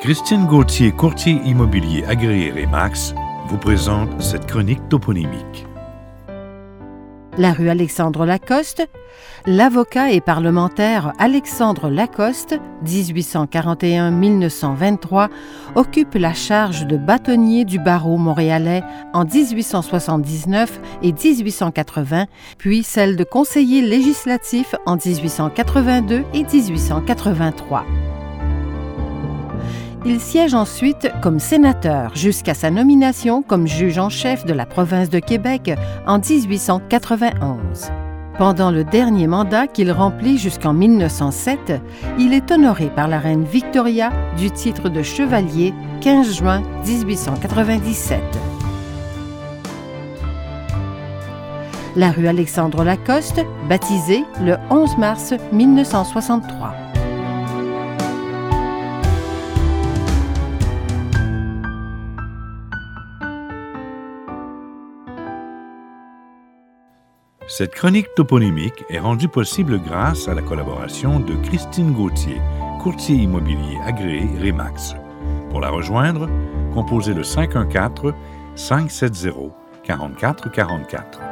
Christine Gauthier, courtier immobilier agréé Remax, vous présente cette chronique toponymique. La rue Alexandre Lacoste, l'avocat et parlementaire Alexandre Lacoste, 1841-1923, occupe la charge de bâtonnier du barreau montréalais en 1879 et 1880, puis celle de conseiller législatif en 1882 et 1883. Il siège ensuite comme sénateur jusqu'à sa nomination comme juge en chef de la province de Québec en 1891. Pendant le dernier mandat qu'il remplit jusqu'en 1907, il est honoré par la reine Victoria du titre de chevalier 15 juin 1897. La rue Alexandre Lacoste, baptisée le 11 mars 1963. Cette chronique toponymique est rendue possible grâce à la collaboration de Christine Gauthier, courtier immobilier agréé Remax. Pour la rejoindre, composez le 514 570 4444.